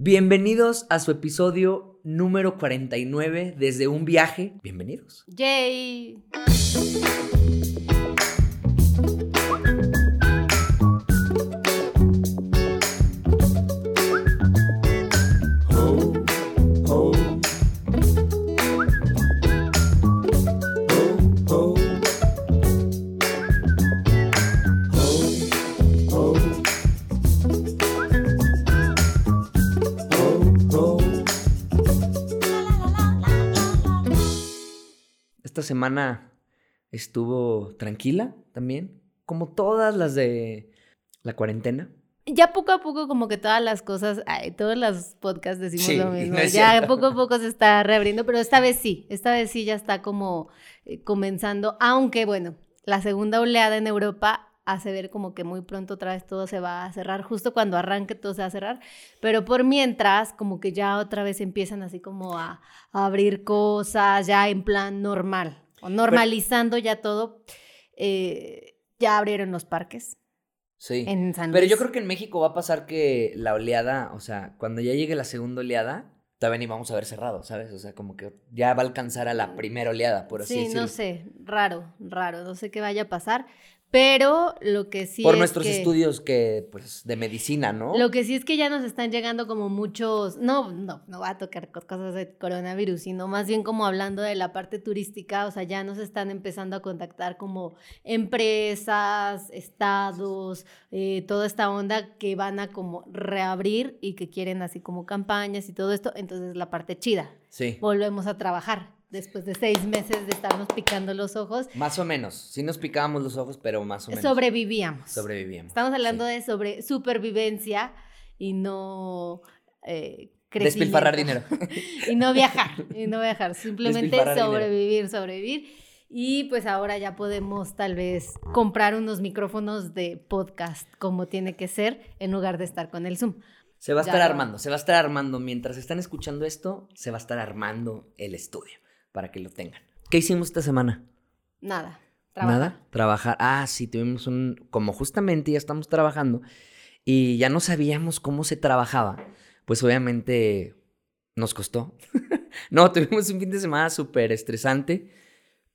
Bienvenidos a su episodio número 49 desde un viaje. Bienvenidos. Yay. Semana estuvo tranquila también, como todas las de la cuarentena. Ya poco a poco como que todas las cosas, ay, todos los podcasts decimos Sí, lo mismo. no ya cierto. poco a poco se está reabriendo, pero esta vez sí, esta vez sí ya está como eh, comenzando, aunque bueno, la segunda oleada en Europa hace ver como que muy pronto otra vez todo se va a cerrar, justo cuando arranque todo se va a cerrar, pero por mientras como que ya otra vez empiezan así como a, a abrir cosas ya en plan normal, o normalizando ya todo. Eh, ya abrieron los parques Sí. en San Pero Luis. yo creo que en México va a pasar que la oleada, o sea, cuando ya llegue la segunda oleada, todavía ni vamos a ver cerrado, ¿sabes? O sea, como que ya va a alcanzar a la primera oleada, por así Sí, decirlo. no sé, raro, raro, no sé qué vaya a pasar, pero lo que sí por es nuestros que- estudios que, pues, de medicina, ¿no? Lo que sí es que ya nos están llegando como muchos, no, no, no va a tocar co- cosas de coronavirus, sino más bien como hablando de la parte turística, o sea, ya nos están empezando a contactar como empresas, estados, eh, toda esta onda que van a como reabrir y que quieren así como campañas y todo esto, entonces la parte chida, Sí. volvemos a trabajar después de seis meses de estarnos picando los ojos, Más o menos. Sí nos picábamos los ojos, pero más o menos. sobrevivíamos. Sobrevivíamos. Estamos hablando sí. de sobre supervivencia y no eh, Despilfarrar dinero. y no viajar, y no viajar, simplemente dinero. sobrevivir, sobrevivir. Y pues ahora ya podemos tal vez comprar unos micrófonos de podcast como tiene que ser en lugar de estar con el Zoom. Se va a Ya estar armando, se va a estar armando. Mientras están escuchando esto, se va a estar armando el estudio para que lo tengan. ¿Qué hicimos esta semana? Nada. trabajar. Nada, trabajar. Ah, sí, tuvimos un. Como justamente ya estamos trabajando y ya no sabíamos cómo se trabajaba, pues obviamente nos costó. no, tuvimos un fin de semana súper estresante,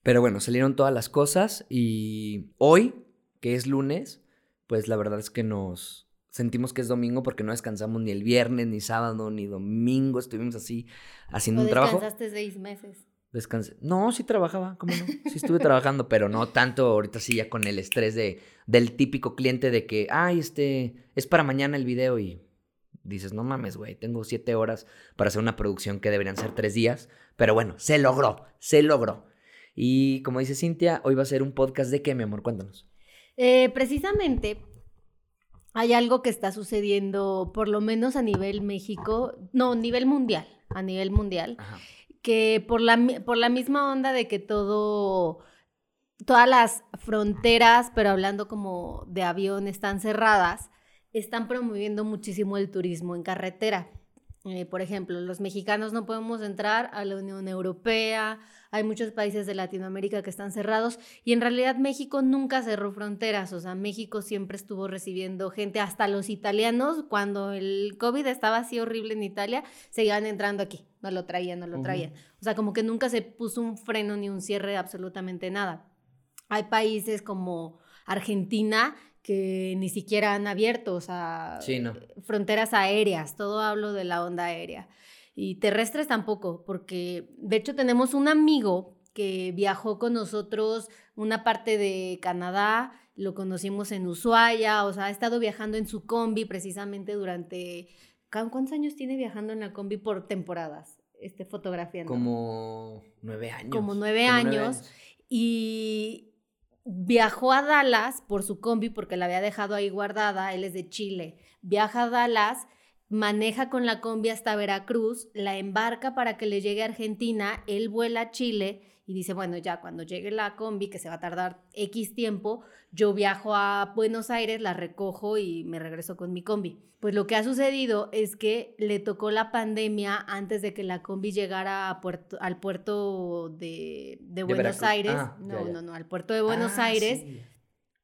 pero bueno, salieron todas las cosas y hoy, que es lunes, pues la verdad es que nos sentimos que es domingo porque no descansamos ni el viernes, ni sábado, ni domingo, estuvimos así haciendo un trabajo. descansaste seis meses. Descansé. No, sí trabajaba, ¿cómo no? Sí estuve trabajando, pero no tanto ahorita sí ya con el estrés de, del típico cliente de que, ay, este, es para mañana el video y dices, no mames, güey, tengo siete horas para hacer una producción que deberían ser tres días, pero bueno, se logró, se logró. Y como dice Cintia, hoy va a ser un podcast de qué, mi amor, cuéntanos. Eh, precisamente hay algo que está sucediendo, por lo menos a nivel México, no, nivel mundial, a nivel mundial, Ajá. Que por la, por la misma onda de que todo, todas las fronteras, pero hablando como de avión, están cerradas, están promoviendo muchísimo el turismo en carretera. Eh, por ejemplo, los mexicanos no podemos entrar a la Unión Europea, hay muchos países de Latinoamérica que están cerrados y en realidad México nunca cerró fronteras, o sea, México siempre estuvo recibiendo gente, hasta los italianos, cuando el COVID estaba así horrible en Italia, seguían entrando aquí, no lo traían, no lo traían. O sea, como que nunca se puso un freno ni un cierre de absolutamente nada. Hay países como Argentina que ni siquiera han abierto, o sea, Sí, no. fronteras aéreas, todo hablo de la onda aérea. Y terrestres tampoco, porque de hecho tenemos un amigo que viajó con nosotros una parte de Canadá, lo conocimos en Ushuaia, o sea, ha estado viajando en su combi precisamente durante... ¿cu- ¿Cuántos años tiene viajando en la combi por temporadas? Este, fotografiando. Como nueve años. Como nueve años. Y viajó a Dallas por su combi porque la había dejado ahí guardada, él es de Chile. Viaja a Dallas, maneja con la combi hasta Veracruz, la embarca para que le llegue a Argentina, él vuela a Chile y dice, bueno, ya cuando llegue la combi, que se va a tardar X tiempo, yo viajo a Buenos Aires, la recojo y me regreso con mi combi. Pues lo que ha sucedido es que le tocó la pandemia antes de que la combi llegara a puerto- al puerto de, de Buenos. Aires. Ah, ya, no, ya. no, no, al puerto de Buenos Ah, Aires. sí.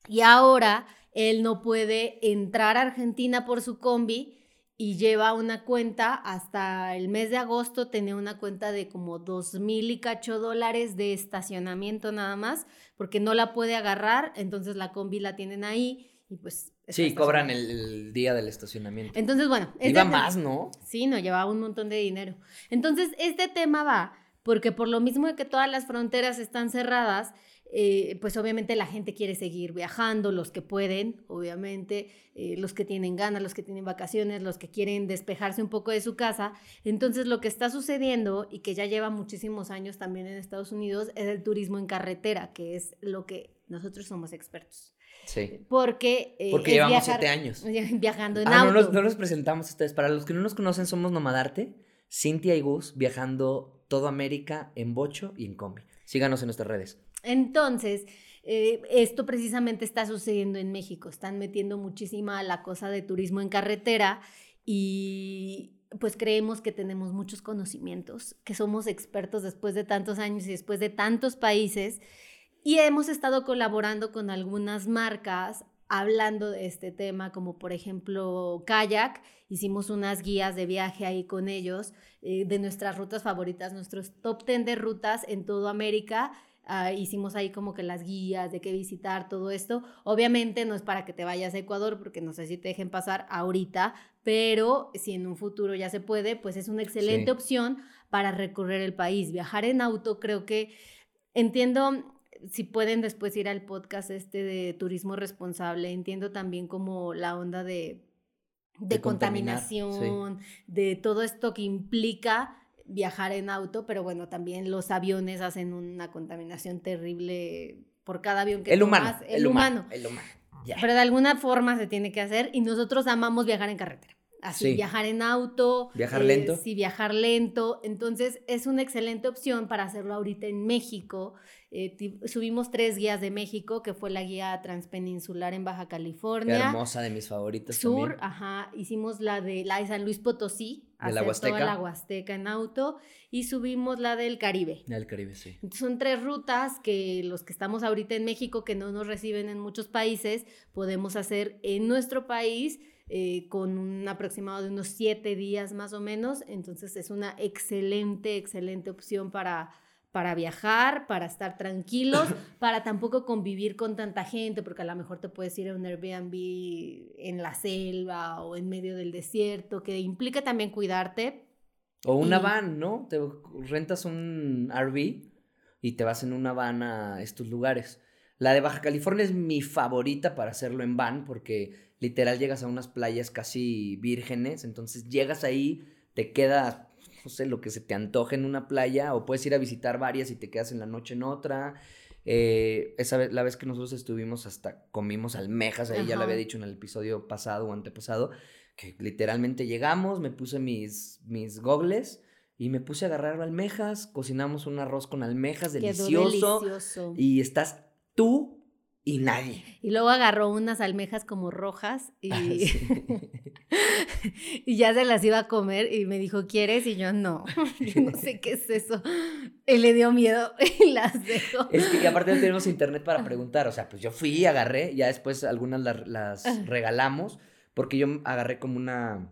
Y ahora él no puede entrar a Argentina por su combi y lleva una cuenta, hasta el mes de agosto tenía una cuenta de como dos mil y cacho dólares de estacionamiento nada más, porque no la puede agarrar, entonces la combi la tienen ahí y pues... Sí, cobran el, día del estacionamiento. Entonces, bueno. Este Iba más, ¿no? Sí, no, llevaba un montón de dinero. Entonces, este tema va, porque por lo mismo de que todas las fronteras están cerradas, eh, pues obviamente la gente quiere seguir viajando, los que pueden, obviamente, eh, los que tienen ganas, los que tienen vacaciones, los que quieren despejarse un poco de su casa. Entonces lo que está sucediendo y que ya lleva muchísimos años también en Estados Unidos es el turismo en carretera, que es lo que nosotros somos expertos. Sí. Porque, eh, Porque llevamos siete años. Viajando en ah, auto. No nos, no nos presentamos a ustedes. Para los que no nos conocen, somos Nomadarte, Cintia y Gus, viajando toda América en bocho y en combi. Síganos en nuestras redes. Entonces, eh, esto precisamente está sucediendo en México. Están metiendo muchísima la cosa de turismo en carretera y pues creemos que tenemos muchos conocimientos, que somos expertos después de tantos años y después de tantos países. Y hemos estado colaborando con algunas marcas hablando de este tema, como por ejemplo Kayak. Hicimos unas guías de viaje ahí con ellos, eh, de nuestras rutas favoritas, nuestros top 10 de rutas en toda América Ah, hicimos ahí como que las guías de qué visitar, todo esto. Obviamente no es para que te vayas a Ecuador, porque no sé si te dejen pasar ahorita, pero si en un futuro ya se puede, pues es una excelente opción para recorrer el país. Viajar en auto creo que entiendo si pueden después ir al podcast este de turismo responsable, entiendo también como la onda de, de, contaminación, de todo esto que implica viajar en auto, pero bueno, también los aviones hacen una contaminación terrible por cada avión que el tomas. Humano, el, humano, el humano. Pero de alguna forma se tiene que hacer y nosotros amamos viajar en carretera. Así, viajar en auto. Viajar lento. Sí, viajar lento. Entonces, es una excelente opción para hacerlo ahorita en México. Eh, subimos tres guías de México, que fue la guía transpeninsular en Baja California. Qué hermosa, de mis favoritas Sur, ajá. Hicimos la de la de San Luis Potosí. De la Huasteca. Toda la Huasteca en auto. Y subimos la del Caribe. Del Caribe, sí. Son tres rutas que los que estamos ahorita en México, que no nos reciben en muchos países, podemos hacer en nuestro país eh, con un aproximado de unos siete días más o menos. Entonces es una excelente, excelente opción para, para viajar, para estar tranquilos, para tampoco convivir con tanta gente, porque a lo mejor te puedes ir a un Airbnb en la selva o en medio del desierto, que implica también cuidarte. O una van, ¿no? Te rentas un RV y te vas en una van a estos lugares. La de Baja California es mi favorita para hacerlo en van porque literal llegas a unas playas casi vírgenes, entonces llegas ahí, te quedas, no sé, lo que se te antoje en una playa, o puedes ir a visitar varias y te quedas en la noche en otra. Eh, esa vez, la vez que nosotros estuvimos hasta comimos almejas, ahí ya lo había dicho en el episodio pasado o antepasado, que literalmente llegamos, me puse mis, mis gogles y me puse a agarrar almejas, cocinamos un arroz con almejas delicioso, delicioso. y estás tú y nadie. Y luego agarró unas almejas como rojas y, ah, y ya se las iba a comer y me dijo, ¿quieres? Y yo, no, yo no sé qué es eso. Y le dio miedo y las dejó. Es que y aparte no tenemos internet para preguntar, o sea, pues yo fui y agarré, ya después algunas las, ah. regalamos, porque yo agarré como una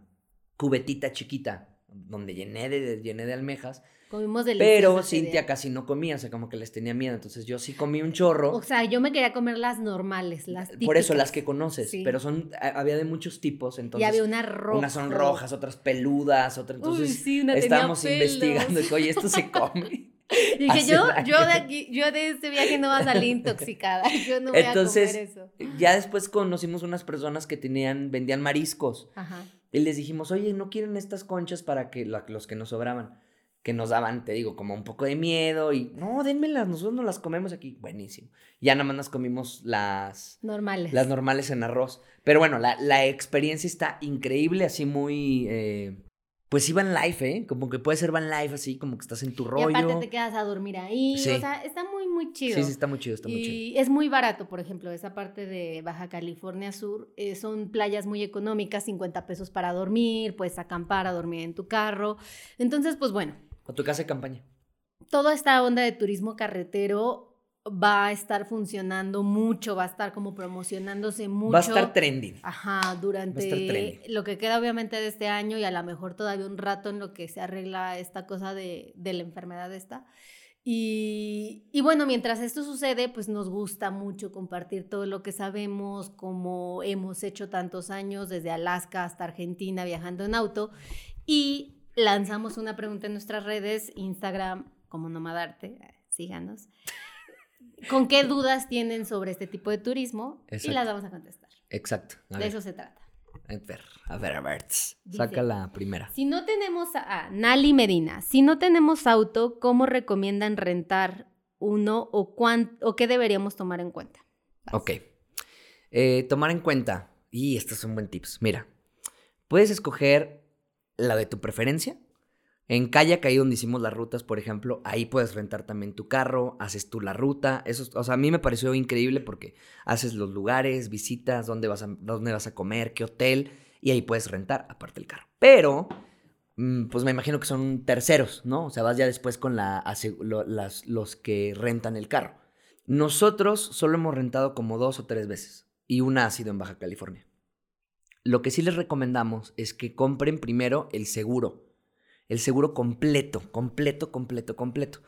cubetita chiquita donde llené de, llené de almejas Comimos Pero Cintia casi no comía, o sea, como que les tenía miedo. Entonces yo sí comí un chorro. O sea, yo me quería comer las normales, las típicas. Por eso, las que conoces. Pero son, había de muchos tipos, entonces. Y había una roja. Unas son rojas, otras peludas, otras. Entonces Uy, sí, una estábamos investigando. Oye, esto se come. dije, yo, yo de aquí, yo de este viaje no voy a salir intoxicada. Yo no voy Entonces, a comer eso. Ya después conocimos unas personas que tenían, vendían mariscos. Ajá. Y les dijimos, oye, ¿no quieren estas conchas para que los que nos sobraban? Que nos daban, te digo, como un poco de miedo y no, denmelas, nosotros no las comemos aquí. Buenísimo. Ya nada más nos comimos las normales. Las normales en arroz. Pero bueno, la, la experiencia está increíble, así muy... Eh, pues sí, van live, ¿eh? Como que puede ser van live así, como que estás en tu rollo. Y aparte te quedas a dormir ahí. O sea, está muy, muy chido. Sí, sí, está muy chido, está muy chido. Y es muy barato, por ejemplo, esa parte de Baja California Sur. Eh, son playas muy económicas, 50 pesos para dormir, puedes acampar, a dormir en tu carro. Entonces, pues bueno, ¿O tu casa de campaña? Toda esta onda de turismo carretero va a estar funcionando mucho, va a estar como promocionándose mucho. Va a estar trending. Ajá, durante lo que queda obviamente de este año y a lo mejor todavía un rato en lo que se arregla esta cosa de, de la enfermedad esta. Y, y, bueno, mientras esto sucede, pues nos gusta mucho compartir todo lo que sabemos, como hemos hecho tantos años, desde Alaska hasta Argentina, viajando en auto. Y lanzamos una pregunta en nuestras redes, Instagram, como Nomadarte, síganos. ¿Con qué dudas tienen sobre este tipo de turismo? Y las vamos a contestar. Exacto. de eso se trata. A ver, a ver, a ver. Saca la primera. Si no tenemos a, Nali Medina, si no tenemos auto, ¿cómo recomiendan rentar uno o, o qué deberíamos tomar en cuenta? Ok. Eh, tomar en cuenta, y estos son buen tips. Mira, puedes escoger la de tu preferencia en Kayak, ahí donde hicimos las rutas, por ejemplo, ahí puedes rentar también tu carro, haces tú la ruta. Eso, o sea, a mí me pareció increíble porque haces los lugares, visitas, dónde vas a, dónde vas a comer, qué hotel, y ahí puedes rentar, aparte el carro. Pero, mm, pues me imagino que son terceros, ¿no? O sea, vas ya después con la, las, los que rentan el carro. Nosotros solo hemos rentado como dos o tres veces, y una ha sido en Baja California. Lo que sí les recomendamos es que compren primero el seguro el seguro completo, completo, completo, completo.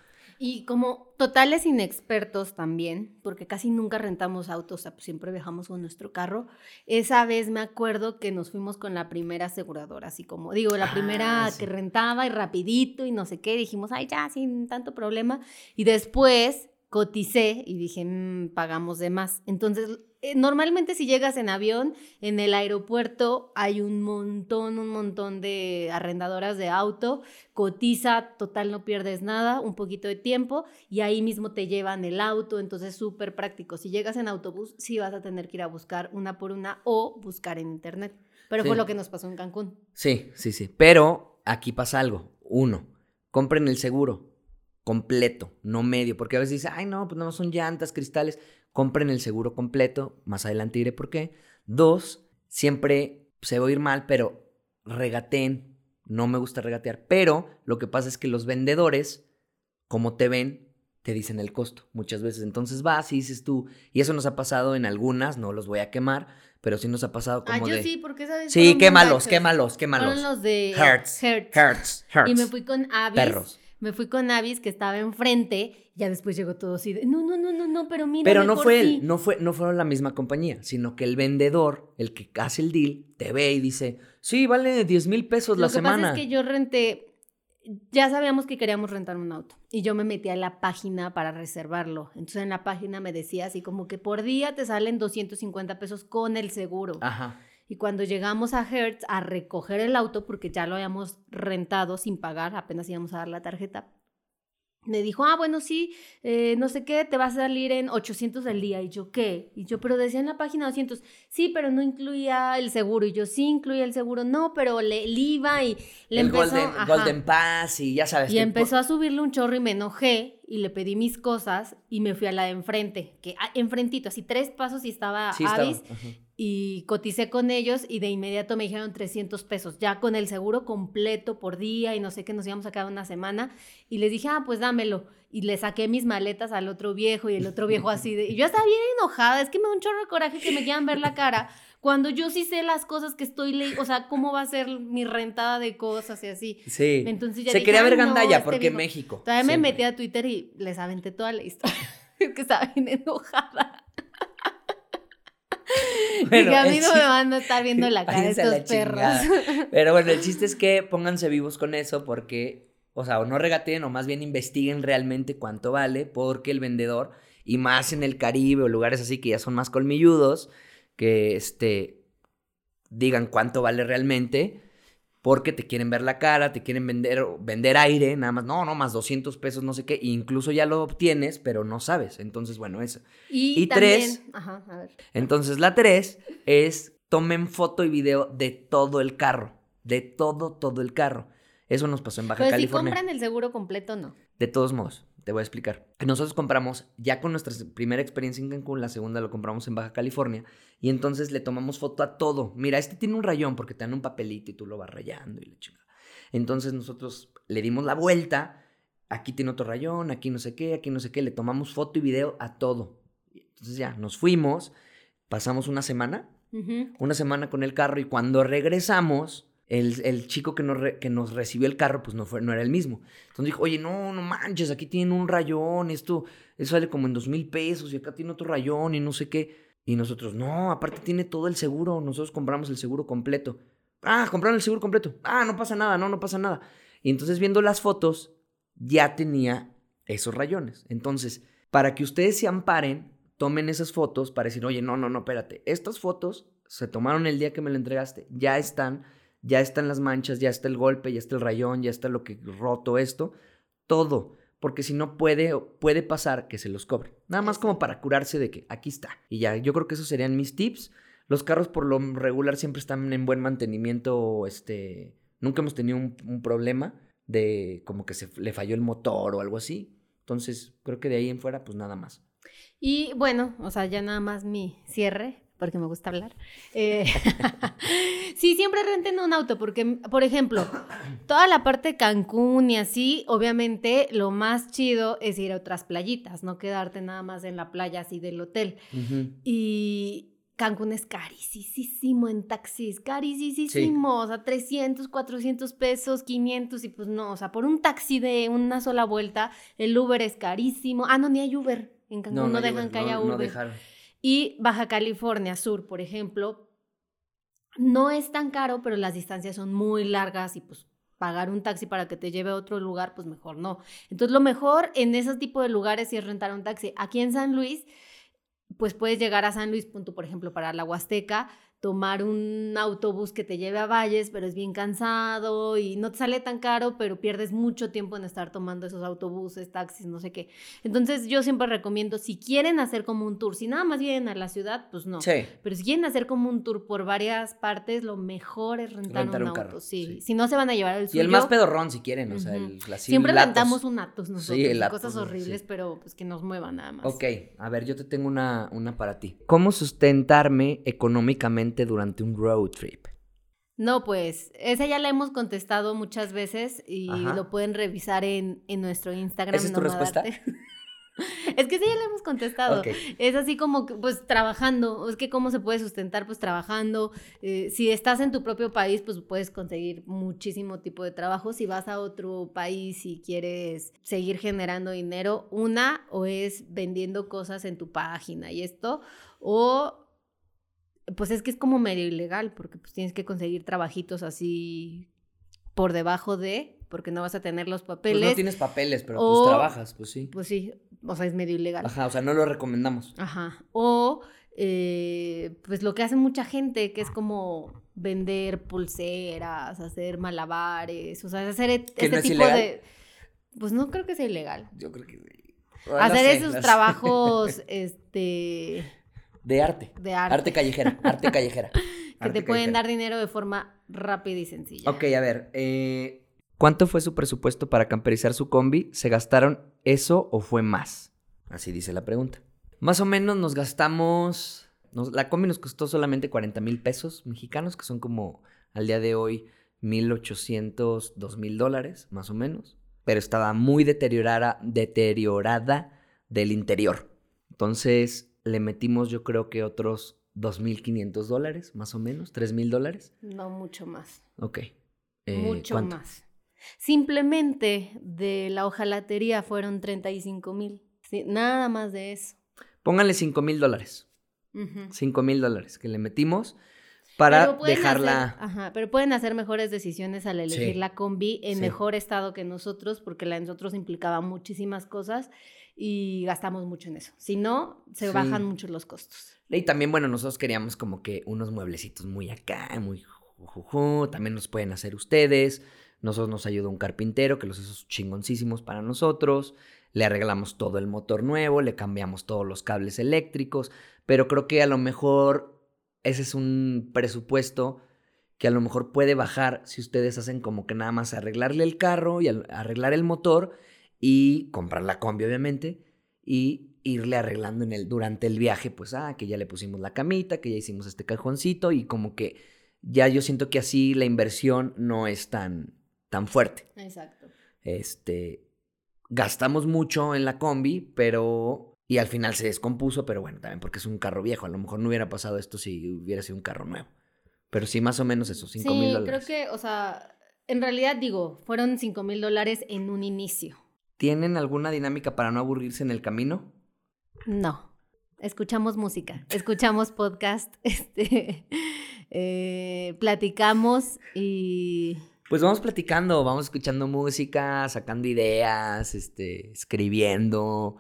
Y como totales inexpertos también, porque casi nunca rentamos autos, pues, siempre viajamos con nuestro carro. Esa vez me acuerdo que nos fuimos con la primera aseguradora, así como digo, la primera ah, que rentaba y rapidito y no sé qué, dijimos, ay, ya, sin tanto problema. Y después coticé y dije, mm, pagamos de más. Entonces normalmente si llegas en avión, en el aeropuerto hay un montón, un montón de arrendadoras de auto, cotiza, total no pierdes nada, un poquito de tiempo y ahí mismo te llevan el auto, entonces súper práctico. Si llegas en autobús, sí vas a tener que ir a buscar una por una o buscar en internet. Pero fue lo que nos pasó en Cancún. Sí, sí, sí. Pero aquí pasa algo. Uno, compren el seguro completo, no medio, porque a veces dice, ay no, pues no son llantas, cristales compren el seguro completo, más adelante diré por qué. Dos, siempre se va a ir mal, pero regateen, no me gusta regatear, pero lo que pasa es que los vendedores, como te ven, te dicen el costo muchas veces. Entonces vas y dices tú, y eso nos ha pasado en algunas, no los voy a quemar, pero sí nos ha pasado como ah, yo sí, porque sabes. Sí, quémalos, quémalos, quémalos. Fueron los de Hertz. Hertz. Hertz. Y me fui con Avis. Perros me fui con Avis que estaba enfrente, ya después llegó todo así de, no, no, no, no, no, pero mira. Pero no fue él, no, fue, no fueron la misma compañía, sino que el vendedor, el que hace el deal, te ve y dice, sí, vale 10 mil pesos la semana. Lo que pasa es que yo renté, ya sabíamos que queríamos rentar un auto y yo me metí a la página para reservarlo. Entonces en la página me decía así como que por día te salen 250 pesos con el seguro. Ajá. Y cuando llegamos a Hertz a recoger el auto, porque ya lo habíamos rentado sin pagar, apenas íbamos a dar la tarjeta, me dijo, ah, bueno, sí, eh, no sé qué, te va a salir en 800 al día. Y yo, ¿qué? Y yo, pero decía en la página 200, sí, pero no incluía el seguro. Y yo, sí, incluía el seguro, no, pero le, el IVA y le el empezó... Golden, Golden Pass y ya sabes. Y empezó a subirle un chorro y me enojé y le pedí mis cosas y me fui a la de enfrente, que ah, enfrentito, así tres pasos y estaba sí, Avis y coticé con ellos y de inmediato me dijeron 300 pesos, ya con el seguro completo por día y no sé qué, nos íbamos a quedar una semana y les dije, ah, pues dámelo. Y le saqué mis maletas al otro viejo y el otro viejo así de... Y yo estaba bien enojada, es que me da un chorro de coraje que me quieran ver la cara cuando yo sí sé las cosas que estoy leyendo, o sea, cómo va a ser mi rentada de cosas y así. Sí. Entonces ya Se quería ver gandalla este porque México. Todavía me metí a Twitter y les aventé toda la historia. que estaba bien enojada. Bueno, a mí no me van a estar viendo la cara de estos perros. Pero bueno, el chiste es que pónganse vivos con eso porque, o sea, o no regateen o más bien investiguen realmente cuánto vale porque el vendedor, y más en el Caribe o lugares así que ya son más colmilludos, que este, digan cuánto vale realmente porque te quieren ver la cara, te quieren vender, vender aire, nada más, no, no, más 200 pesos, no sé qué, incluso ya lo obtienes, pero no sabes. Entonces, bueno, eso. Y, tres, ajá, a ver. entonces la tres es tomen foto y video de todo el carro, de todo, todo el carro. Eso nos pasó en Baja pero California. si compran el seguro completo, no. De todos modos, te voy a explicar. Nosotros compramos, ya con nuestra primera experiencia en Cancún, la segunda lo compramos en Baja California, y entonces le tomamos foto a todo. Mira, este tiene un rayón porque te dan un papelito y tú lo vas rayando y la chingada. Entonces nosotros le dimos la vuelta aquí tiene otro rayón, aquí no sé qué, aquí no sé qué, le tomamos foto y video a todo. Entonces ya, nos fuimos, pasamos una semana, una semana con el carro y cuando regresamos, el, el chico que nos, que nos recibió el carro, pues no, fue, no era el mismo. Entonces dijo, oye, no, no manches, aquí tienen un rayón, esto, eso sale como en dos mil pesos y acá tiene otro rayón y no sé qué. Y nosotros, no, aparte tiene todo el seguro, nosotros compramos el seguro completo. Ah, compraron el seguro completo. Ah, no pasa nada, no, no pasa nada. Y entonces viendo las fotos, ya tenía esos rayones. Entonces, para que ustedes se amparen, tomen esas fotos para decir, oye, no, no, no, espérate, estas fotos se tomaron el día que me lo entregaste, ya están, ya están las manchas, ya está el golpe, ya está el rayón, ya está lo que roto esto, todo. Porque si no puede, puede pasar que se los cobre. Nada más como para curarse de que aquí está. Y ya, yo creo que esos serían mis tips. Los carros por lo regular siempre están en buen mantenimiento, este, nunca hemos tenido un, un problema de como que se le falló el motor o algo así. Entonces, creo que de ahí en fuera, pues nada más. Y bueno, o sea, ya nada más mi cierre, porque me gusta hablar. Eh, sí, siempre renten un auto, porque, por ejemplo, toda la parte de Cancún y así, obviamente lo más chido es ir a otras playitas, no quedarte nada más en la playa así del hotel. Y Cancún es carísimo en taxis, carísimo, o sea, 300, 400 pesos, 500 y pues no, o sea, por un taxi de una sola vuelta, el Uber es carísimo. Ah, no, ni hay Uber. En Cancún no, hay dejan Uber, que haya no- Uber. no dejaron. Y Baja California Sur, por ejemplo, no es tan caro, pero las distancias son muy largas y pues pagar un taxi para que te lleve a otro lugar, pues mejor no. Entonces lo mejor en ese tipo de lugares es rentar un taxi. Aquí en San Luis, pues puedes llegar a San Luis, punto, por ejemplo, para la Huasteca, tomar un autobús que te lleve a Valles, pero es bien cansado y no te sale tan caro, pero pierdes mucho tiempo en estar tomando esos autobuses, taxis, no sé qué. Entonces yo siempre recomiendo, si quieren hacer como un tour, si nada más vienen a la ciudad, pues no. Sí. Pero si quieren hacer como un tour por varias partes, lo mejor es rentar, Rentar un, un auto. carro, sí. sí. Si no se van a llevar el Y suyo. el más pedorrón, si quieren, o sea, el así, Siempre Latos. rentamos un Atos nosotros. Sí, el y Atos, cosas horribles, pero pues que nos muevan nada más. Ok, a ver, yo te tengo una, una para ti. ¿Cómo sustentarme económicamente durante un road trip? No, pues, esa ya la hemos contestado muchas veces y Ajá. lo pueden revisar en, en nuestro Instagram. ¿Esa es tu respuesta? Es que sí, ya la hemos contestado. Es así como, que, pues, trabajando. Es que cómo se puede sustentar, pues, trabajando. Eh, si estás en tu propio país, pues, puedes conseguir muchísimo tipo de trabajo. Si vas a otro país y quieres seguir generando dinero, una, o es vendiendo cosas en tu página y esto, o pues es que es como medio ilegal, porque pues tienes que conseguir trabajitos así por debajo de, porque no vas a tener los Pues papeles. no tienes papeles, pero o- pues trabajas, pues sí. Pues sí, o sea, es medio ilegal. Ajá, o sea, no lo recomendamos. Ajá. O eh, pues lo que hace mucha gente, que es como vender pulseras, hacer malabares, o sea, hacer e- ¿Que este no tipo ilegal? de... Pues no creo que sea ilegal. Yo creo que sí. hacer sé, esos sé. trabajos, este, De arte. de arte, Arte callejera, arte callejera. que Arte te pueden callejera. dar dinero de forma rápida y sencilla. Ok, a ver. eh, ¿Cuánto fue su presupuesto para camperizar su combi? ¿Se gastaron eso o fue más? Así dice la pregunta. Más o menos nos gastamos... nos- la combi nos costó solamente 40 mil pesos mexicanos, que son como al día de hoy 1.800, 2.000 dólares, más o menos. Pero estaba muy deteriorada, deteriorada del interior. Entonces le metimos yo creo que otros 2.500 dólares, más o menos, 3.000 dólares. No mucho más. Ok. Eh, mucho ¿cuánto? más. Simplemente de la hojalatería fueron 35 mil. Sí, nada más de eso. Pónganle 5 mil dólares. Ujú. 5 mil dólares que le metimos para dejarla. hacer- ajá, pero pueden hacer mejores decisiones al elegir Sí. la combi en Sí. mejor estado que nosotros, porque la de nosotros implicaba muchísimas cosas y gastamos mucho en eso. Si no, se Sí. bajan mucho los costos. Y también, bueno, nosotros queríamos como que unos mueblecitos muy acá, muy jujuju. También nos pueden hacer ustedes. Nosotros nos ayudó un carpintero que los hizo chingoncísimos para nosotros. Le arreglamos todo el motor nuevo, le cambiamos todos los cables eléctricos. Pero creo que a lo mejor ese es un presupuesto que a lo mejor puede bajar si ustedes hacen como que nada más arreglarle el carro y arreglar el motor y comprar la combi, obviamente, y irle arreglando en el, durante el viaje, pues, ah, que ya le pusimos la camita, que ya hicimos este cajoncito y como que ya yo siento que así la inversión no es tan, tan fuerte. Exacto. Este, gastamos mucho en la combi, pero... Y al final se descompuso, pero bueno, también porque es un carro viejo. A lo mejor no hubiera pasado esto si hubiera sido un carro nuevo. Pero sí, más o menos eso, 5 mil Sí, dólares. creo que, o sea, en realidad digo, fueron 5 mil dólares en un inicio. ¿Tienen alguna dinámica para no aburrirse en el camino? No. Escuchamos música, escuchamos podcast, este, eh, platicamos y Pues vamos platicando, vamos escuchando música, sacando ideas, este, escribiendo.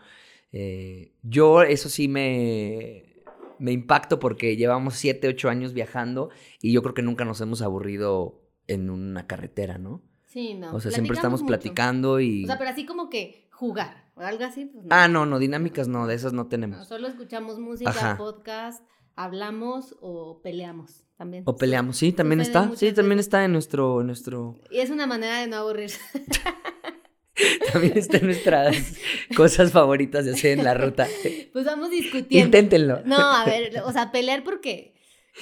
Eh, yo eso sí me, me impacto porque llevamos 7, 8 años viajando y yo creo que nunca nos hemos aburrido en una carretera, ¿no? Sí, no. o sea, siempre estamos mucho. platicando y... O sea, pero así como que jugar o algo así, pues no. Ah, no, no, dinámicas no, de esas no No, tenemos. solo escuchamos música, Ajá. podcast, hablamos o peleamos también. O peleamos, sí, también Sucede está, sí, también está en nuestro, en nuestro, Y es una manera de no aburrirse. también está en nuestras cosas favoritas de hacer en la ruta. Pues vamos discutiendo. Inténtenlo. No, a ver, o sea, pelear porque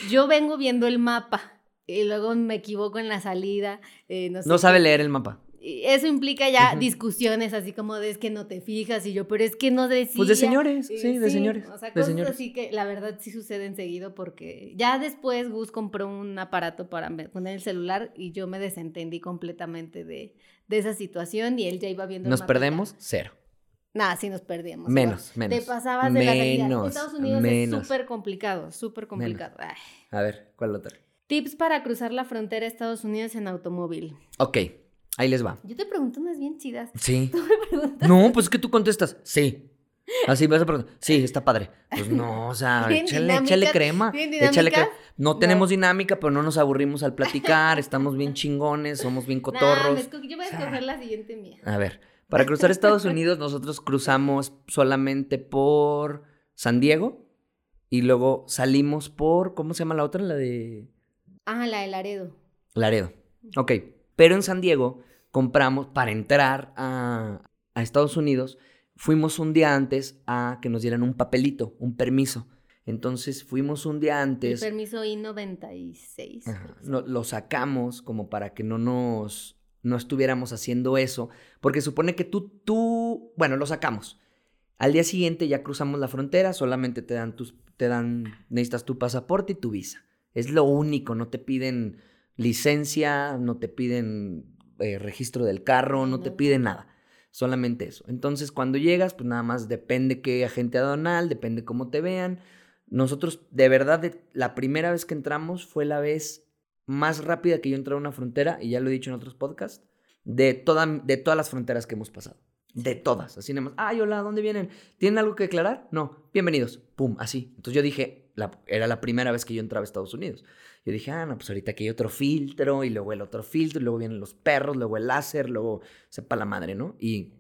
yo vengo viendo el mapa y luego me equivoco en la salida. eh, no sé No sabe qué. leer el mapa. Eso implica ya discusiones así como de es que no te fijas y yo, pero es que no decía. Pues de señores, sí, de señores, O sea, de cosas señores. así que la verdad sí suceden seguido porque ya después Gus compró un aparato para poner el celular y yo me desentendí completamente de, de esa situación y él ya iba viendo Nos perdemos, cero. Nada, sí nos perdíamos. Menos, menos. Te pasabas de la salida. Menos, Estados Unidos menos. es súper complicado, súper complicado. A ver, ¿cuál otra? Tips para cruzar la frontera a Estados Unidos en automóvil. Ok, ahí les va. Yo te pregunto unas bien chidas. Sí. Tú me preguntas. No, pues es que tú contestas, sí. Así vas a preguntar, sí, está padre. Pues no, o sea, échale, échale crema. bien Échale crema. No No. tenemos dinámica, pero no nos aburrimos al platicar, estamos bien chingones, somos bien cotorros. yo voy a escoger la siguiente mía. A ver, para cruzar Estados Unidos nosotros cruzamos solamente por San Diego y luego salimos por, ¿cómo se llama la otra? La de Ah, la de Laredo. Laredo. Ok, pero en San Diego compramos para entrar a, a Estados Unidos, fuimos un día antes a que nos dieran un papelito, un permiso. Entonces fuimos un día El antes. permiso I-96. Ajá, creo que se no- lo sacamos como para que no nos no estuviéramos haciendo eso, porque supone que tú tú, bueno, lo sacamos. Al día siguiente ya cruzamos la frontera, solamente te dan tus te dan necesitas tu pasaporte y tu visa. Es lo único, no te piden licencia, no te piden eh, registro del carro, no te piden nada. Solamente eso. Entonces, cuando llegas, pues nada más depende qué agente aduanal, depende cómo te vean. Nosotros, de verdad, de- la primera vez que entramos fue la vez más rápida que yo entré a una frontera, y ya lo he dicho en otros podcasts, de, toda, de todas las fronteras que hemos pasado. De todas. Así nada más. Ay, hola, ¿dónde vienen? ¿Tienen algo que declarar? No. Bienvenidos. Pum, así. Entonces yo dije, era la primera vez que yo entraba a Estados Unidos. Yo dije, ah, no, pues ahorita aquí hay otro filtro, y luego el otro filtro, y luego vienen los perros, luego el láser, luego sepa la madre, ¿no? Y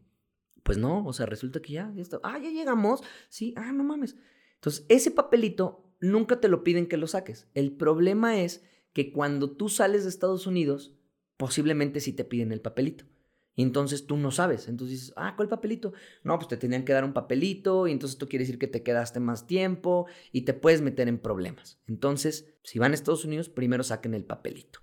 pues no, o sea, resulta que ya, ya. Ah, ya llegamos. Sí, ah, no mames. Entonces, ese papelito nunca te lo piden que lo saques. El problema es que cuando tú sales de Estados Unidos, posiblemente sí te piden el papelito. Y entonces tú no sabes. Entonces dices, ah, ¿cuál papelito? No, pues te tenían que dar un papelito y entonces esto quiere decir que te quedaste más tiempo y te puedes meter en problemas. Entonces, si van a Estados Unidos, primero saquen el papelito.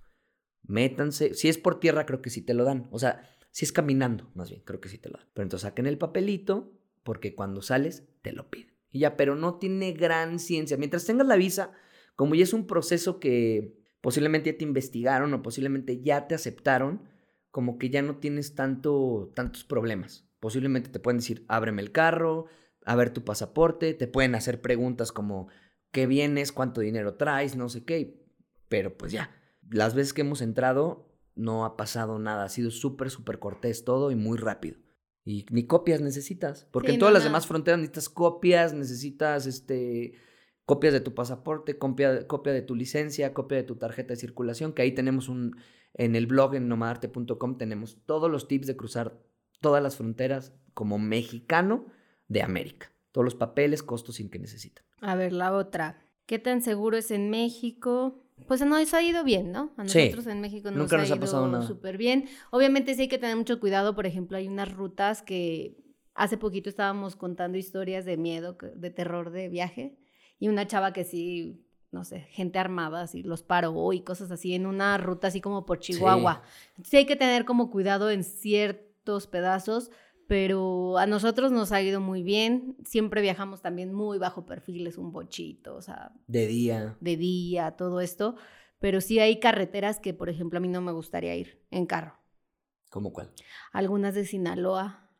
Métanse. Si es por tierra, creo que sí te lo dan. O sea, si es caminando, más bien, creo que sí te lo dan. Pero entonces saquen el papelito porque cuando sales te lo piden. Y ya, pero no tiene gran ciencia. Mientras tengas la visa, como ya es un proceso que posiblemente ya te investigaron o posiblemente ya te aceptaron, como que ya no tienes tanto, tantos problemas. Posiblemente te pueden decir, ábreme el carro, a ver tu pasaporte, te pueden hacer preguntas como, ¿qué vienes? ¿Cuánto dinero traes? No sé qué. Pero pues ya, las veces que hemos entrado no ha pasado nada, ha sido súper, súper cortés todo y muy rápido. Y ni copias necesitas, porque Sí, en no, todas las no. demás fronteras necesitas copias, necesitas este copias de tu pasaporte, copia, copia de tu licencia, copia de tu tarjeta de circulación, que ahí tenemos un, en el blog en nomadarte.com tenemos todos los tips de cruzar todas las fronteras como mexicano de América. Todos los papeles, costos sin que necesitan. A ver, la otra. ¿Qué tan seguro es en México? Pues no, eso ha ido bien, ¿no? A Sí. nosotros en México nos Nunca nos ha ido súper bien. Obviamente sí hay que tener mucho cuidado. Por ejemplo, hay unas rutas que hace poquito estábamos contando historias de miedo, de terror de viaje. Y una chava que sí, no sé, gente armada, así los paró y cosas así en una ruta así como por Chihuahua. Sí hay que tener como cuidado en ciertos pedazos, pero a nosotros nos ha ido muy bien. Siempre viajamos también muy bajo perfil, es un bochito, o sea, De día. de día, todo esto. Pero sí hay carreteras que, por ejemplo, a mí no me gustaría ir en carro. ¿Cómo cuál? Algunas de Sinaloa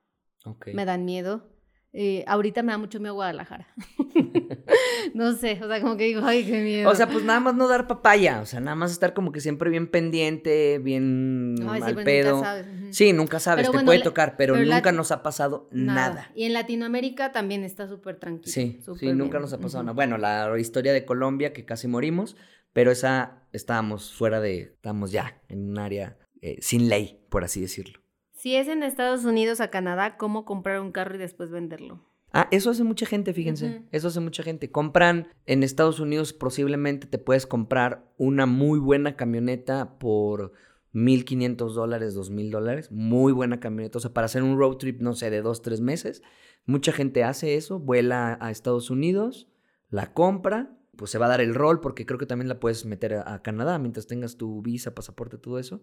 me dan miedo. Eh, ahorita me da mucho miedo Guadalajara. no sé, o sea, como que digo, ay, qué miedo. O sea, pues nada más no dar papaya, o sea, nada más estar como que siempre bien pendiente, bien sí, al pero pedo. nunca sabes. Sí, nunca sabes, Pero te bueno, puede tocar, pero, nunca nos ha pasado nada. Y en Latinoamérica también está súper tranquilo. Sí, sí, nunca nos ha pasado nada. Bueno, la historia de Colombia, que casi morimos, pero esa estábamos fuera de, estábamos ya en un área eh, sin ley, por así decirlo. Si es en Estados Unidos a Canadá, ¿cómo comprar un carro y después venderlo? Ah, eso hace mucha gente, fíjense. Eso hace mucha gente. Compran en Estados Unidos, posiblemente te puedes comprar una muy buena camioneta por 1.500 dólares, 2.000 dólares. Muy buena camioneta. O sea, para hacer un road trip, no sé, de dos, tres meses. Mucha gente hace eso, vuela a Estados Unidos, la compra, pues se va a dar el rol porque creo que también la puedes meter a, a Canadá mientras tengas tu visa, pasaporte, todo eso.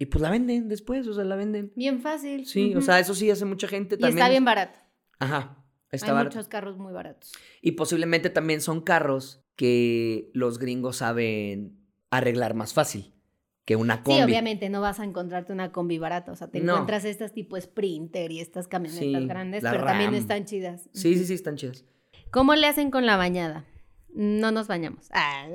Y pues la venden después, o sea, la venden. Bien fácil. Sí, o sea, eso sí hace mucha gente Y también. está bien barato. Ajá. Está Hay barato. muchos carros muy baratos. Y posiblemente también son carros que los gringos saben arreglar más fácil que una combi. Sí, obviamente no vas a encontrarte una combi barata. O sea, te No. encuentras estas tipo Sprinter y estas camionetas Sí, grandes, pero también están chidas. Sí, sí, sí, están chidas. ¿Cómo le hacen con la bañada? No nos bañamos. Ah.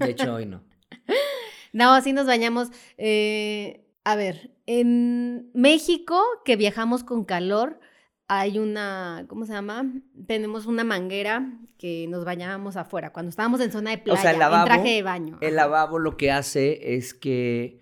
De hecho, hoy no. No, sí nos bañamos. eh, a ver, en México, que viajamos con calor, hay una, ¿cómo se llama? Tenemos una manguera que nos bañábamos afuera, cuando estábamos en zona de playa, sea, el lavabo- en traje de baño. El lavabo lo que hace es que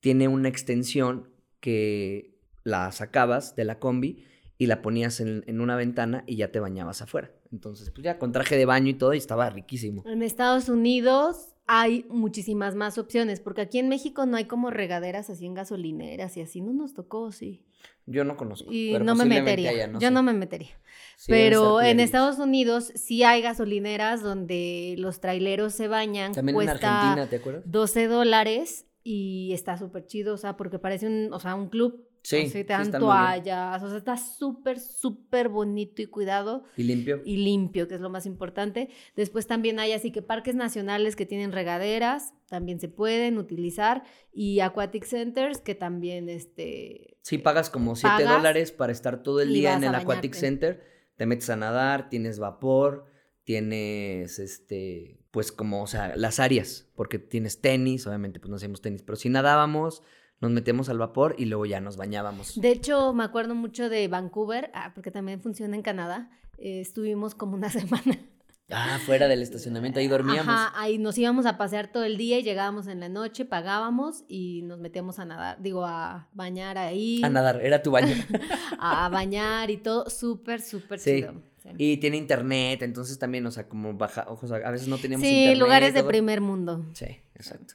tiene una extensión que la sacabas de la combi y la ponías en, en una ventana y ya te bañabas afuera. Entonces, pues ya con traje de baño y todo y estaba riquísimo. En Estados Unidos hay muchísimas más opciones, porque aquí en México no hay como regaderas así en gasolineras y así, no nos tocó, sí. Yo no conozco. Y pero no me metería, yo sé. no me metería. Sí, Pero en. Estados Unidos sí hay gasolineras donde los traileros se bañan, También en cuesta Argentina, ¿te acuerdas? 12 dólares y está súper chido, o sea, porque parece un, o sea, un club. Sí, sí te dan bien. toallas, o sea, está súper, súper bonito y cuidado Y limpio. y limpio, que es lo más importante. Después también hay así que parques nacionales que tienen regaderas, también se pueden utilizar, y aquatic centers que también, este, Sí, pagas como 7 Pagas dólares para estar todo el día en el Aquatic. Center. Te metes a nadar, tienes vapor, tienes este, pues como, o sea, las áreas, porque tienes tenis, obviamente pues no hacíamos tenis, pero si nadábamos, nos metemos al vapor y luego ya nos bañábamos. De hecho, me acuerdo mucho de Vancouver, ah, porque también funciona en Canadá. eh, estuvimos como una semana. Ah, fuera del estacionamiento, ahí dormíamos. Ajá, ahí nos íbamos a pasear todo el día y llegábamos en la noche, pagábamos y nos metíamos a nadar, digo, a bañar ahí, A nadar, era tu baño. a bañar y todo, súper, súper Sí. chido. Sí, y tiene internet, entonces también, o sea, como baja, o sea, a veces no teníamos Sí, internet. lugares de primer mundo. Sí, exacto.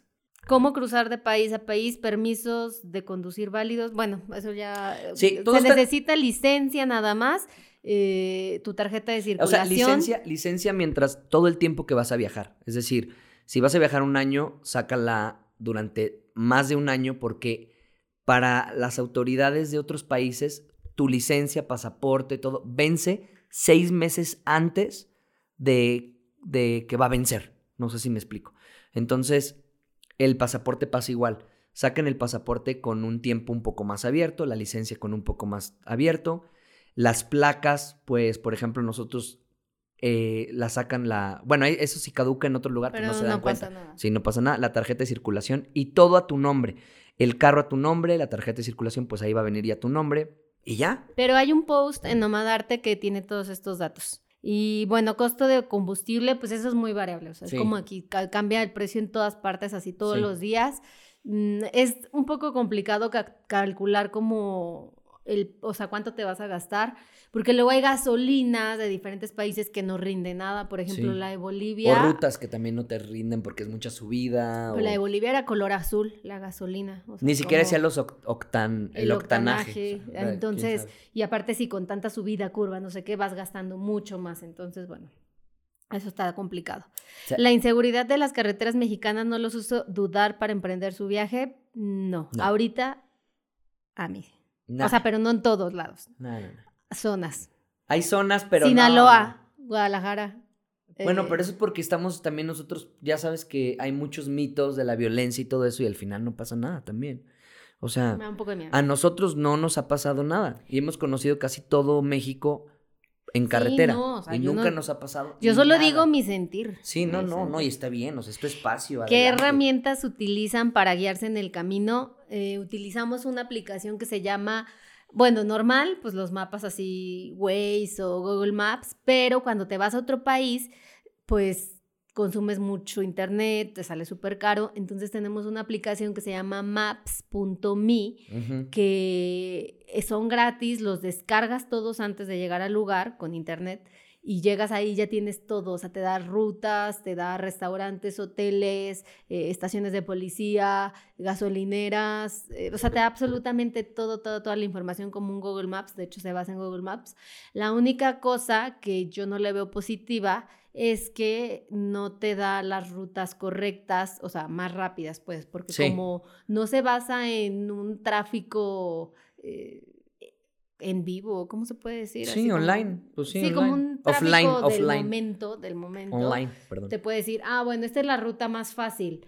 ¿Cómo cruzar de país a país? Permisos de conducir válidos. Bueno, eso ya. eh, Sí, se todo está- necesita licencia nada más. eh, tu tarjeta de O circulación. sea, licencia, licencia mientras todo el tiempo que vas a viajar. Es decir, si vas a viajar un año, sácala durante más de un año porque para las autoridades de otros países, tu licencia, pasaporte, todo, vence seis meses antes de, de que va a vencer. No sé si me explico. Entonces, el pasaporte pasa igual. Saquen el pasaporte con un tiempo un poco más abierto, la licencia con un poco más abierto. Las placas, pues, por ejemplo, nosotros eh, la sacan la... Bueno, ahí- eso sí caduca en otro lugar, pero, pero no no, se dan cuenta. pasa nada. Sí, no pasa nada. La tarjeta de circulación y todo a tu nombre. El carro a tu nombre, la tarjeta de circulación, pues ahí va a venir ya tu nombre. Y ya. Pero hay un post en Nomadarte que tiene todos estos datos. Y bueno, costo de combustible, pues eso es muy variable. O sea, Sí. es como aquí ca- cambia el precio en todas partes, así todos Sí. los días. Mm, Es un poco complicado ca- calcular como el, o sea, cuánto te vas a gastar, porque luego hay gasolinas de diferentes países que no rinden nada. Por ejemplo, Sí. la de O Bolivia. rutas que también no te rinden porque es mucha subida. la de o- Bolivia era color azul, la gasolina. o sea, Ni siquiera decía los oct- octan, el, el octanaje. octanaje, o sea, quién entonces, y aparte si con tanta subida, curva, no sé qué, vas gastando mucho más, entonces, bueno, eso está complicado. La inseguridad de las carreteras mexicanas no los hizo dudar para emprender su viaje, no, No. ahorita a mí. Nah, O sea, pero no en todos lados. nah. Zonas. Hay zonas, pero no. Sinaloa, Guadalajara. Bueno, eh, pero eso es porque estamos también nosotros, ya sabes que hay muchos mitos de la violencia y todo eso y al final no pasa nada también. O sea, a nosotros no nos ha pasado nada y hemos conocido casi todo México en carretera no, o sea, y nunca no- nos ha pasado. Yo solo nada. digo mi sentir. Sí, no, no, no, y está bien, o sea, es tu espacio. ¿Qué adelante. herramientas utilizan para guiarse en el camino? Eh, utilizamos una aplicación que se llama, bueno, normal, pues los mapas así, Waze o Google Maps, pero cuando te vas a otro país, pues consumes mucho internet, te sale súper caro, entonces tenemos una aplicación que se llama maps.me que eh, son gratis, los descargas todos antes de llegar al lugar con internet y llegas ahí ya tienes todo, o sea, te da rutas, te da restaurantes, hoteles, eh, estaciones de policía, gasolineras, eh, o sea, te da absolutamente todo, todo, toda la información como un Google Maps, de hecho se basa en Google Maps. La única cosa que yo no le veo positiva es que no te da las rutas correctas, o sea, más rápidas, pues, porque Sí. como no se basa en un tráfico eh, en vivo, ¿cómo se puede decir? Sí, Así como- online, pues sí, Sí, como online. un tráfico Offline, del offline. momento, del momento. Online, perdón. Te puede decir, ah, bueno, esta es la ruta más fácil,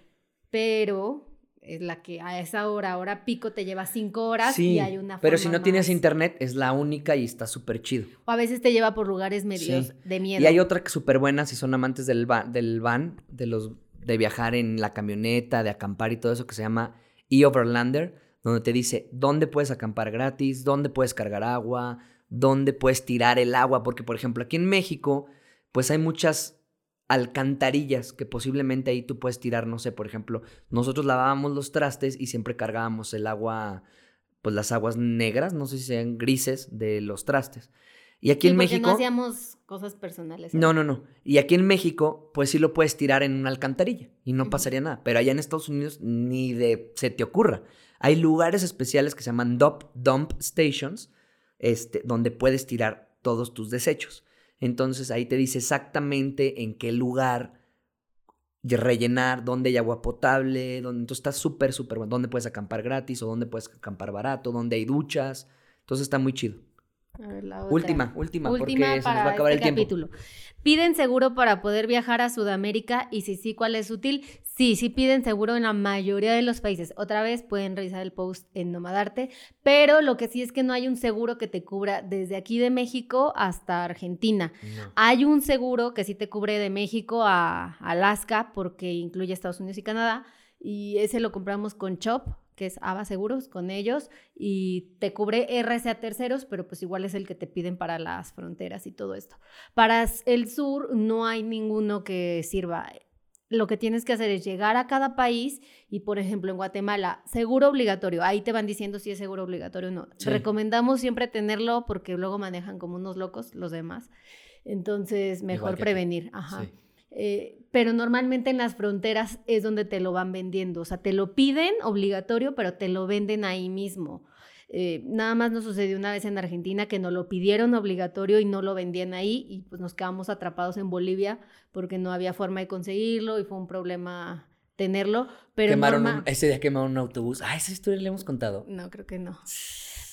pero es la que a esa hora, hora pico, te lleva cinco horas Sí, y hay una pero forma si no tienes internet, es la única y está súper chido. O a veces te lleva por lugares medios Sí. de miedo. Y hay otra que súper buena si son amantes del van, del van, de los de viajar en la camioneta, de acampar y todo eso que se llama e-Overlander, donde te dice dónde puedes acampar gratis, dónde puedes cargar agua, dónde puedes tirar el agua, porque por ejemplo aquí en México, pues hay muchas alcantarillas que posiblemente ahí tú puedes tirar, no sé, por ejemplo, nosotros lavábamos los trastes y siempre cargábamos el agua, pues las aguas negras, no sé si sean grises de los trastes. Y aquí Sí, en porque México... no hacíamos cosas personales. No, no, no. Y aquí en México, pues sí lo puedes tirar en una alcantarilla y no pasaría nada. Pero allá en Estados Unidos ni de se te ocurra. Hay lugares especiales que se llaman dump, dump stations, este, donde puedes tirar todos tus desechos. Entonces ahí te dice exactamente en qué lugar rellenar, dónde hay agua potable, dónde, entonces está súper, súper bueno. Dónde puedes acampar gratis o dónde puedes acampar barato, dónde hay duchas. Entonces está muy chido. A ver, la otra. Última, última, porque se nos va a acabar este el tiempo. capítulo. ¿Piden seguro para poder viajar a Sudamérica? Y si sí, ¿cuál es útil? Sí, sí piden seguro en la mayoría de los países. Otra vez pueden revisar el post en Nomadarte, pero lo que sí es que no hay un seguro que te cubra desde aquí de México hasta Argentina. No. Hay un seguro que sí te cubre de México a Alaska porque incluye Estados Unidos y Canadá y ese lo compramos con Chop, que es ABA Seguros, con ellos y te cubre RC a terceros, pero pues igual es el que te piden para las fronteras y todo esto. Para el sur no hay ninguno que sirva. Lo que tienes que hacer es llegar a cada país y, por ejemplo, en Guatemala, seguro obligatorio. Ahí te van diciendo si es seguro obligatorio o no. Sí. Recomendamos siempre tenerlo porque luego manejan como unos locos los demás. Entonces, mejor prevenir. Ajá. Sí. Eh, pero normalmente en las fronteras es donde te lo van vendiendo. O sea, te lo piden obligatorio, pero te lo venden ahí mismo. Eh, nada más nos sucedió una vez en Argentina que nos lo pidieron obligatorio y no lo vendían ahí y pues nos quedamos atrapados en Bolivia porque no había forma de conseguirlo y fue un problema tenerlo. Pero quemaron norma- un- ese día quemaron un autobús. Ah, esa historia le hemos contado. no, creo que no.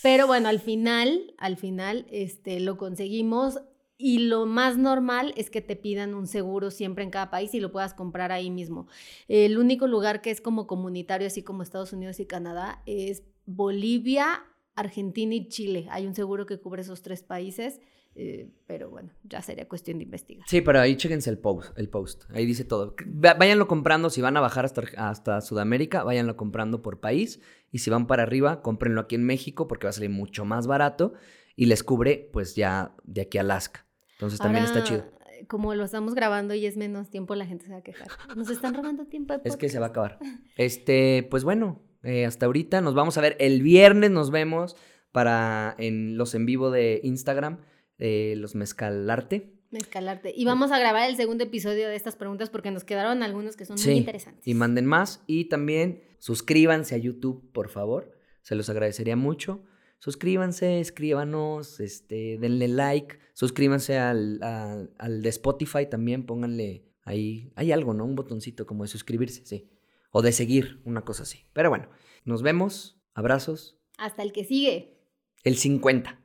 Pero bueno, al final, al final, este, lo conseguimos y lo más normal es que te pidan un seguro siempre en cada país y lo puedas comprar ahí mismo. El único lugar que es como comunitario, así como Estados Unidos y Canadá, es Bolivia, Argentina y Chile. Hay un seguro que cubre esos tres países, eh, pero bueno, ya sería cuestión de investigar. Sí, pero ahí chéquense el post, el post. Ahí dice todo. Váyanlo comprando, si van a bajar hasta, hasta Sudamérica, váyanlo comprando por país. Y si van para arriba, cómprenlo aquí en México porque va a salir mucho más barato y les cubre pues ya de aquí a Alaska. Entonces también está chido. Como lo estamos grabando y es menos tiempo, la gente se va a quejar. Nos están robando tiempo de Es que se va a acabar. Este, pues bueno, eh, hasta ahorita nos vamos a ver. El viernes nos vemos para en los en vivo de Instagram, eh, los Mezcalarte. Mezcalarte. Y vamos a grabar el segundo episodio de estas preguntas porque nos quedaron algunos que son Sí, muy interesantes. Y manden más. Y también suscríbanse a YouTube, por favor. Se los agradecería mucho. Suscríbanse, escríbanos, este, denle like. Suscríbanse al, a- al de Spotify también. Pónganle ahí. Hay algo, ¿no? Un botoncito como de suscribirse, sí. O de seguir, una cosa así. Pero bueno, nos vemos. Abrazos. Hasta el que sigue. El 50.